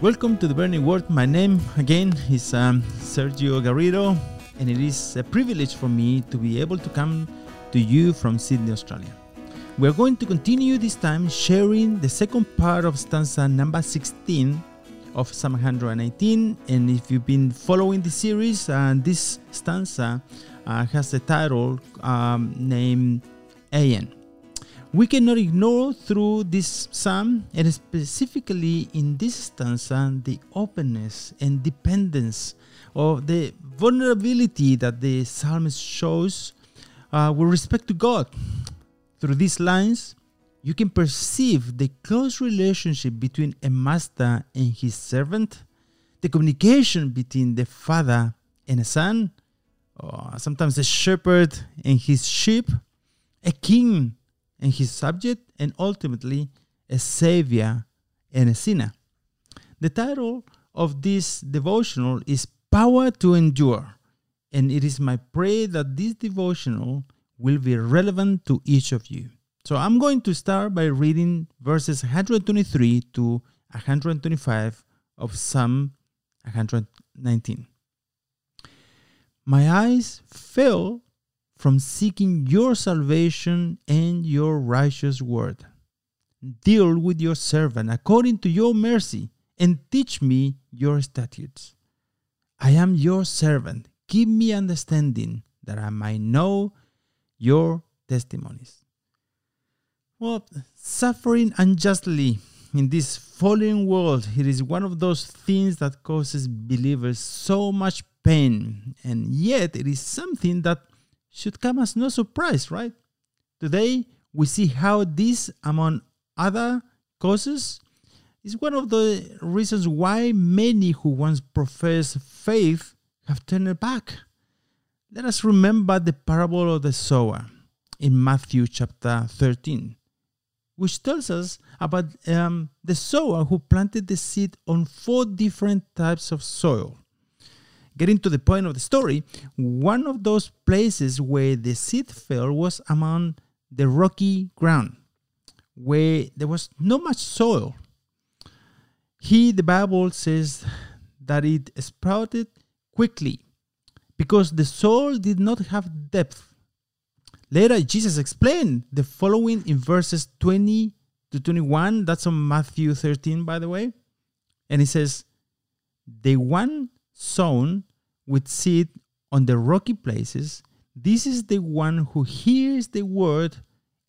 Welcome to the Burning Word. My name again is um, Sergio Garrido, and it is a privilege for me to be able to come to you from Sydney, Australia. We are going to continue this time sharing the second part of stanza number 16 of Psalm 118. And if you've been following the series, uh, this stanza uh, has the title um, named Ayin. We cannot ignore through this psalm, and specifically in this stanza, the openness and dependence of the vulnerability that the psalmist shows uh, with respect to God. Through these lines, you can perceive the close relationship between a master and his servant, the communication between the father and a son, sometimes a shepherd and his sheep, a king and his subject, and ultimately a savior and a sinner. The title of this devotional is Power to Endure, and it is my prayer that this devotional will be relevant to each of you. So I'm going to start by reading verses 123 to 125 of Psalm 119. My eyes fell from seeking your salvation and your righteous word. Deal with your servant according to your mercy and teach me your statutes. I am your servant. Give me understanding that I might know your testimonies. Well, suffering unjustly in this fallen world, it is one of those things that causes believers so much pain, and yet it is something that should come as no surprise, right? Today, we see how this, among other causes, is one of the reasons why many who once professed faith have turned back. Let us remember the parable of the sower in Matthew chapter 13, which tells us about um, the sower who planted the seed on four different types of soil getting to the point of the story, one of those places where the seed fell was among the rocky ground, where there was not much soil. Here, the Bible says that it sprouted quickly because the soil did not have depth. Later, Jesus explained the following in verses 20 to 21. That's on Matthew 13, by the way. And he says, The one sown with seed on the rocky places, this is the one who hears the word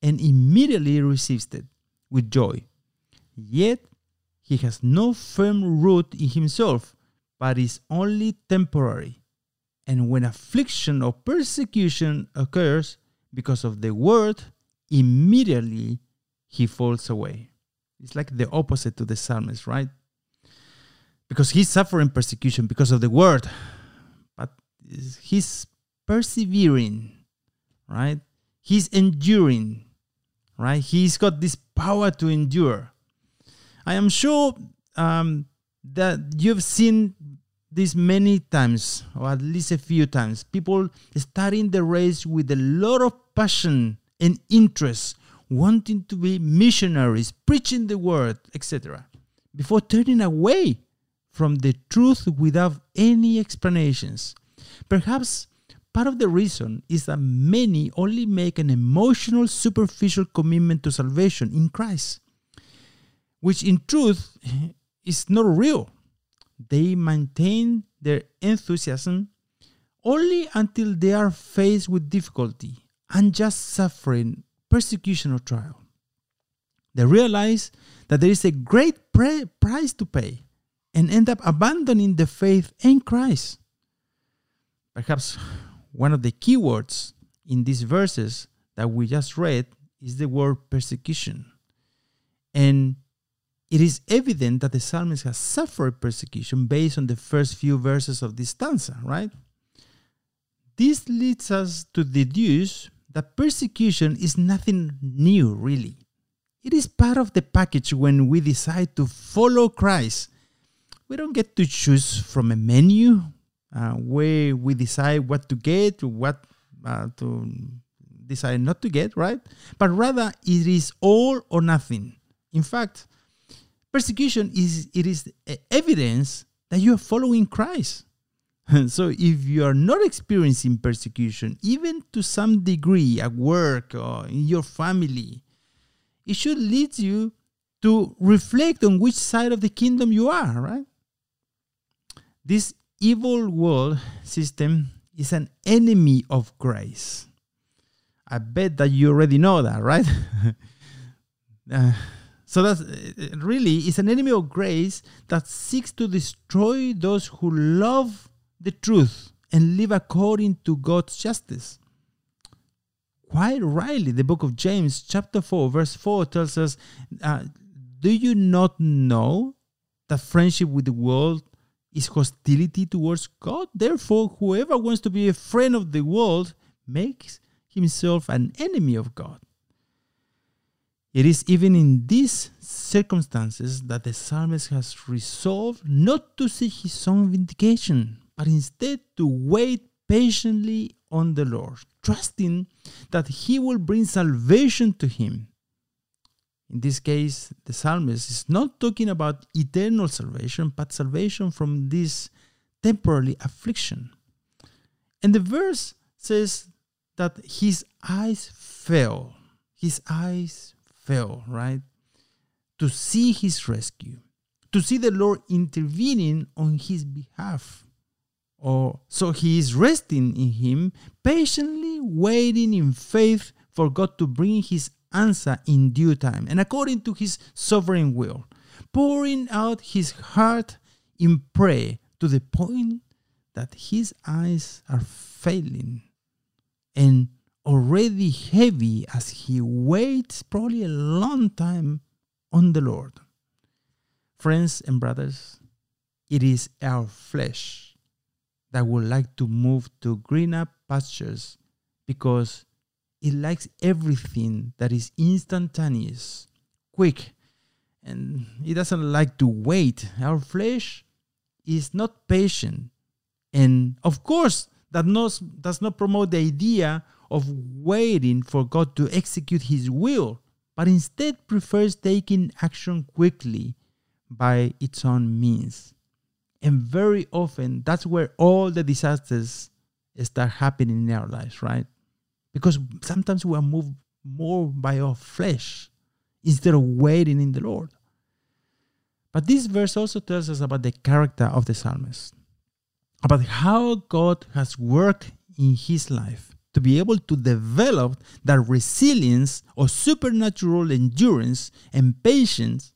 and immediately receives it with joy. Yet he has no firm root in himself, but is only temporary. And when affliction or persecution occurs because of the word, immediately he falls away. It's like the opposite to the psalmist, right? Because he's suffering persecution because of the word, but he's persevering, right? He's enduring, right? He's got this power to endure. I am sure um, that you've seen this many times, or at least a few times. People starting the race with a lot of passion and interest, wanting to be missionaries, preaching the word, etc., before turning away from the truth without any explanations. Perhaps part of the reason is that many only make an emotional, superficial commitment to salvation in Christ, which in truth is not real. They maintain their enthusiasm only until they are faced with difficulty, unjust suffering, persecution, or trial. They realize that there is a great price to pay and end up abandoning the faith in Christ. Perhaps one of the key words in these verses that we just read is the word persecution. And it is evident that the psalmist has suffered persecution based on the first few verses of this stanza, right? This leads us to deduce that persecution is nothing new, really. It is part of the package when we decide to follow Christ. We don't get to choose from a menu uh, where we decide what to get, or what uh, to decide not to get, right? But rather, it is all or nothing. In fact, persecution is it is evidence that you are following Christ. so if you are not experiencing persecution, even to some degree at work or in your family, it should lead you to reflect on which side of the kingdom you are, right? This evil world system is an enemy of grace. I bet that you already know that, right? uh, so that's uh, really it's an enemy of grace that seeks to destroy those who love the truth and live according to God's justice. Quite rightly, the book of James, chapter 4, verse 4 tells us uh, Do you not know that friendship with the world is hostility towards God? Therefore, whoever wants to be a friend of the world makes himself an enemy of God. It is even in these circumstances that the psalmist has resolved not to seek his own vindication, but instead to wait patiently on the Lord, trusting that he will bring salvation to him. In this case, the psalmist is not talking about eternal salvation, but salvation from this temporary affliction. And the verse says that his eyes fell. His eyes fell, right? To see his rescue, to see the Lord intervening on his behalf. Or so he is resting in him, patiently waiting in faith for God to bring his answer in due time and according to his sovereign will, pouring out his heart in prayer to the point that his eyes are failing and already heavy as he waits probably a long time on the Lord. Friends and brothers, it is our flesh that would like to move to greener pastures because it likes everything that is instantaneous, quick, and it doesn't like to wait. Our flesh is not patient. And of course, that does not promote the idea of waiting for God to execute His will, but instead prefers taking action quickly by its own means. And very often, that's where all the disasters start happening in our lives, right? Because sometimes we are moved more by our flesh instead of waiting in the Lord. But this verse also tells us about the character of the psalmist about how God has worked in his life to be able to develop that resilience or supernatural endurance and patience,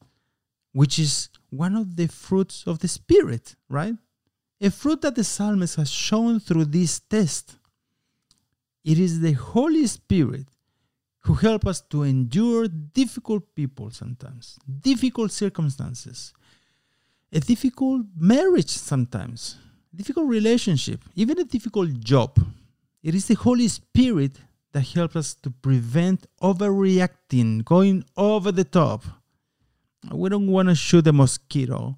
which is one of the fruits of the Spirit, right? A fruit that the psalmist has shown through this test. It is the Holy Spirit who help us to endure difficult people sometimes, difficult circumstances, a difficult marriage sometimes, difficult relationship, even a difficult job, it is the Holy Spirit that helps us to prevent overreacting, going over the top. We don't want to shoot a mosquito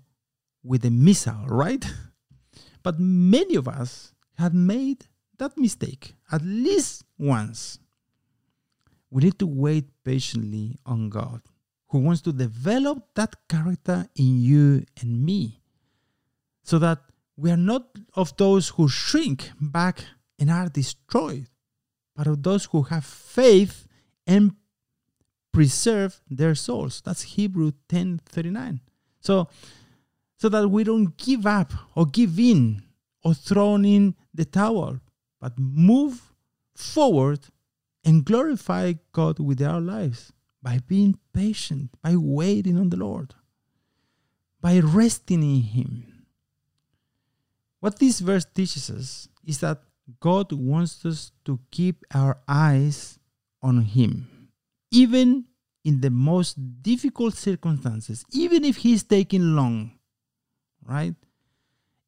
with a missile, right? But many of us have made that mistake at least once. We need to wait patiently on God, who wants to develop that character in you and me, so that we are not of those who shrink back and are destroyed, but of those who have faith and preserve their souls. That's Hebrew 10:39. So so that we don't give up or give in or throw in the towel, but move forward and glorify God with our lives by being patient, by waiting on the Lord, by resting in Him what this verse teaches us is that God wants us to keep our eyes on Him, even in the most difficult circumstances, even if He's taking long, right?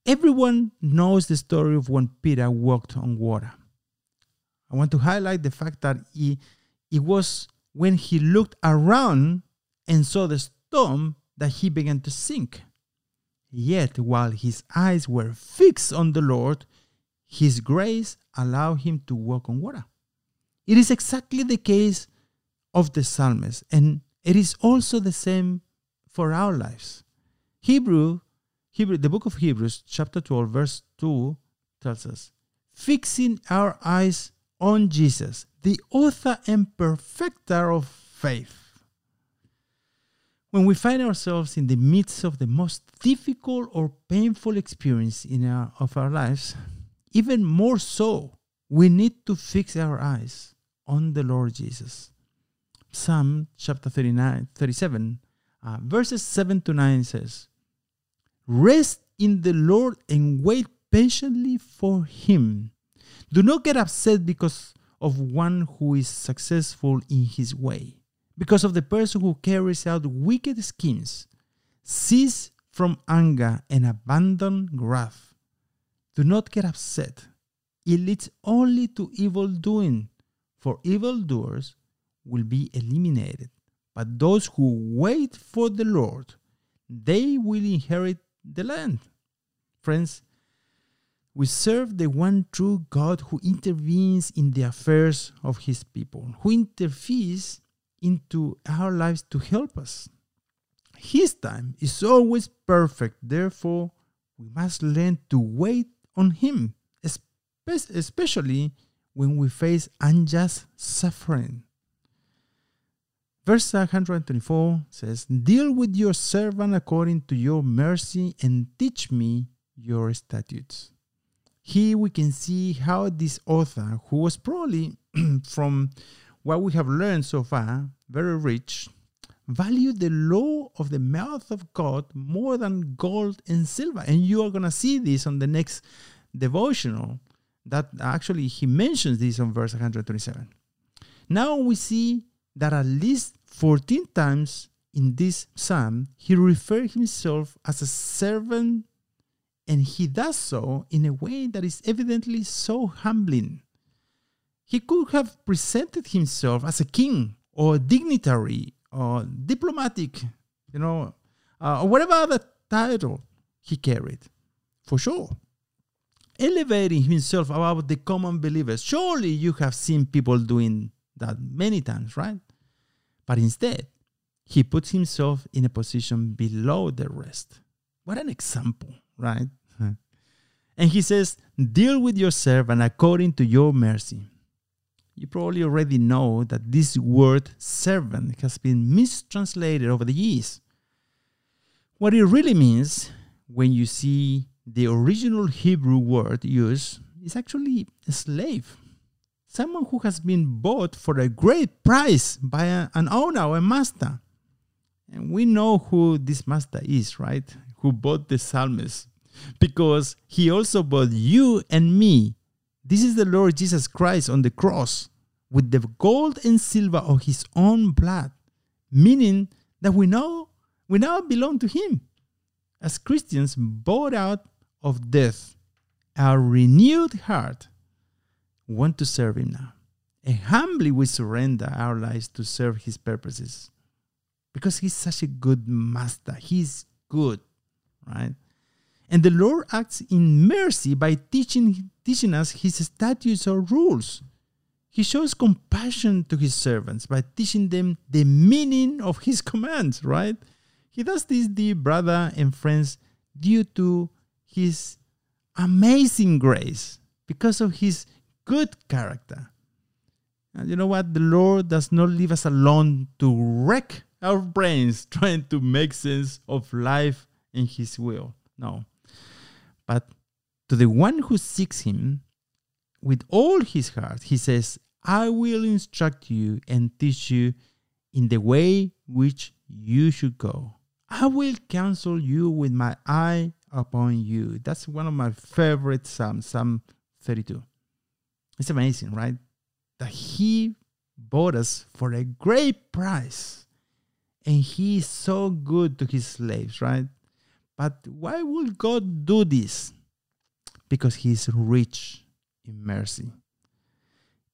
Everyone knows the story of when Peter walked on water. I want to highlight the fact that he, it was when he looked around and saw the storm that he began to sink. Yet, while his eyes were fixed on the Lord, his grace allowed him to walk on water. It is exactly the case of the psalmist, and it is also the same for our lives. Hebrew, Hebrew, the book of Hebrews, chapter 12, verse 2 tells us, fixing our eyes on Jesus, the author and perfecter of faith. When we find ourselves in the midst of the most difficult or painful experience in our, of our lives, even more so, we need to fix our eyes on the Lord Jesus. Psalm chapter 39, 37, uh, verses 7 to 9 says, Rest in the Lord and wait patiently for him. Do not get upset because of one who is successful in his way because of the person who carries out wicked schemes. Cease from anger and abandon wrath. Do not get upset. It leads only to evil doing, for evildoers will be eliminated. But those who wait for the Lord, they will inherit the land. Friends, we serve the one true God who intervenes in the affairs of his people, who interferes into our lives to help us. His time is always perfect, therefore, we must learn to wait on Him, especially when we face unjust suffering. Verse 124 says, Deal with your servant according to your mercy and teach me your statutes. Here we can see how this author, who was probably from what we have learned so far, very rich, valued the law of the mouth of God more than gold and silver. And you are going to see this on the next devotional that actually he mentions this on verse 127. Now we see that at least 14 times in this psalm he refers himself as a servant and he does so in a way that is evidently so humbling he could have presented himself as a king or a dignitary or diplomatic, you know, uh, or whatever other title he carried, for sure. Elevating himself above the common believers. Surely you have seen people doing that many times, right? But instead, he puts himself in a position below the rest. What an example, right? Hmm. and he says, Deal with your servant according to your mercy you probably already know that this word servant has been mistranslated over the years. What it really means when you see the original Hebrew word used is actually a slave. Someone who has been bought for a great price by a, an owner or a master. And we know who this master is, right? Who bought the psalmist. Because he also bought you and me this is the Lord Jesus Christ on the cross with the gold and silver of his own blood, meaning that we know we now belong to him. As Christians bought out of death, our renewed heart want to serve him now. And humbly we surrender our lives to serve his purposes. Because he's such a good master. He's good, right? And the Lord acts in mercy by teaching, teaching us his statutes or rules. He shows compassion to his servants by teaching them the meaning of his commands, right? He does this, dear brother and friends, due to his amazing grace, because of his good character. And you know what? The Lord does not leave us alone to wreck our brains trying to make sense of life in his will. No. But to the one who seeks him with all his heart, he says, I will instruct you and teach you in the way which you should go. I will counsel you with my eye upon you. That's one of my favorite Psalms, Psalm 32. It's amazing, right? That he bought us for a great price. And he is so good to his slaves, right? But why would God do this? Because he is rich in mercy.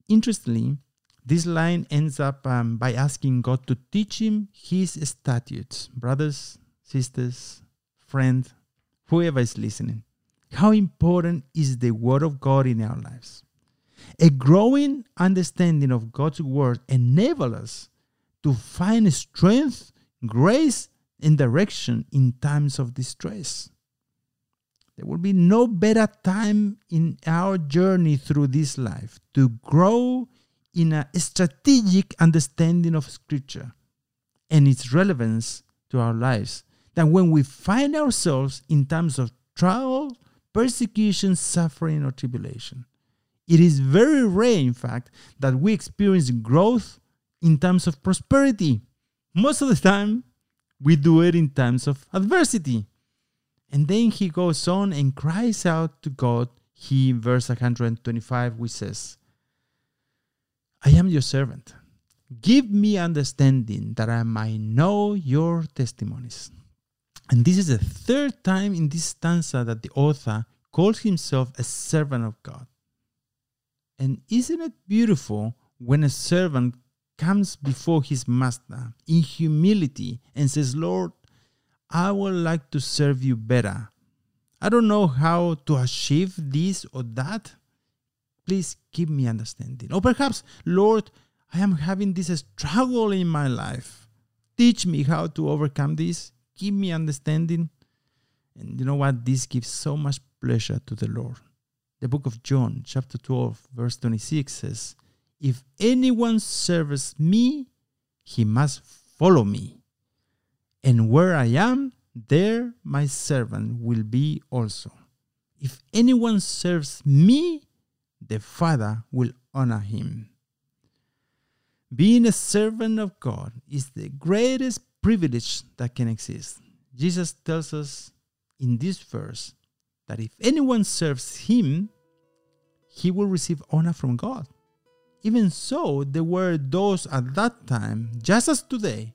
Interestingly, this line ends up um, by asking God to teach him his statutes. Brothers, sisters, friend, whoever is listening, how important is the Word of God in our lives? A growing understanding of God's Word enables us to find strength, grace, and direction in times of distress. There will be no better time in our journey through this life to grow in a strategic understanding of Scripture and its relevance to our lives than when we find ourselves in times of trial, persecution, suffering, or tribulation. It is very rare, in fact, that we experience growth in times of prosperity. Most of the time, we do it in times of adversity. And then he goes on and cries out to God. He, verse 125, which says, I am your servant. Give me understanding that I might know your testimonies. And this is the third time in this stanza that the author calls himself a servant of God. And isn't it beautiful when a servant comes before his master in humility and says, Lord, I would like to serve you better. I don't know how to achieve this or that. Please give me understanding. Or perhaps, Lord, I am having this struggle in my life. Teach me how to overcome this. Give me understanding. And you know what? This gives so much pleasure to the Lord. The book of John, chapter 12, verse 26 says, If anyone serves me, he must follow me. And where I am, there my servant will be also. If anyone serves me, the Father will honor him. Being a servant of God is the greatest privilege that can exist. Jesus tells us in this verse that if anyone serves him, he will receive honor from God. Even so, there were those at that time, just as today,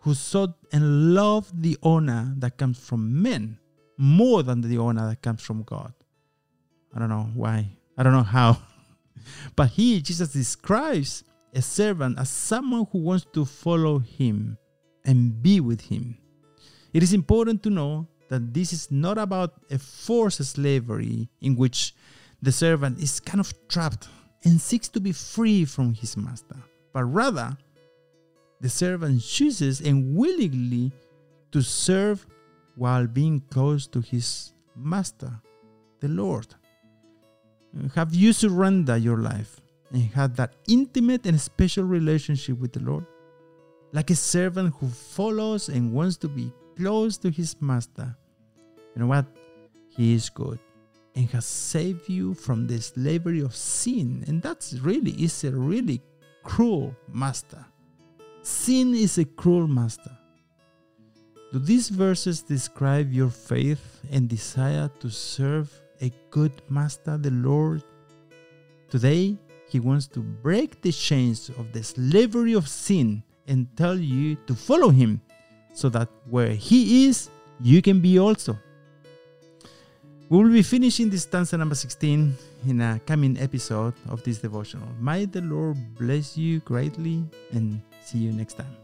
who sought and loved the honor that comes from men more than the honor that comes from God. I don't know why. I don't know how. but he, Jesus describes a servant as someone who wants to follow him and be with him. It is important to know that this is not about a forced slavery in which the servant is kind of trapped and seeks to be free from his master, but rather the servant chooses and willingly to serve while being close to his master, the Lord. Have you surrendered your life and had that intimate and special relationship with the Lord? Like a servant who follows and wants to be close to his master. You know what? He is good and has saved you from the slavery of sin. And that's really is a really cruel master. Sin is a cruel master. Do these verses describe your faith and desire to serve a good master, the Lord? Today, He wants to break the chains of the slavery of sin and tell you to follow Him so that where He is, you can be also. We will be finishing this stanza number 16 in a coming episode of this devotional. May the Lord bless you greatly and see you next time.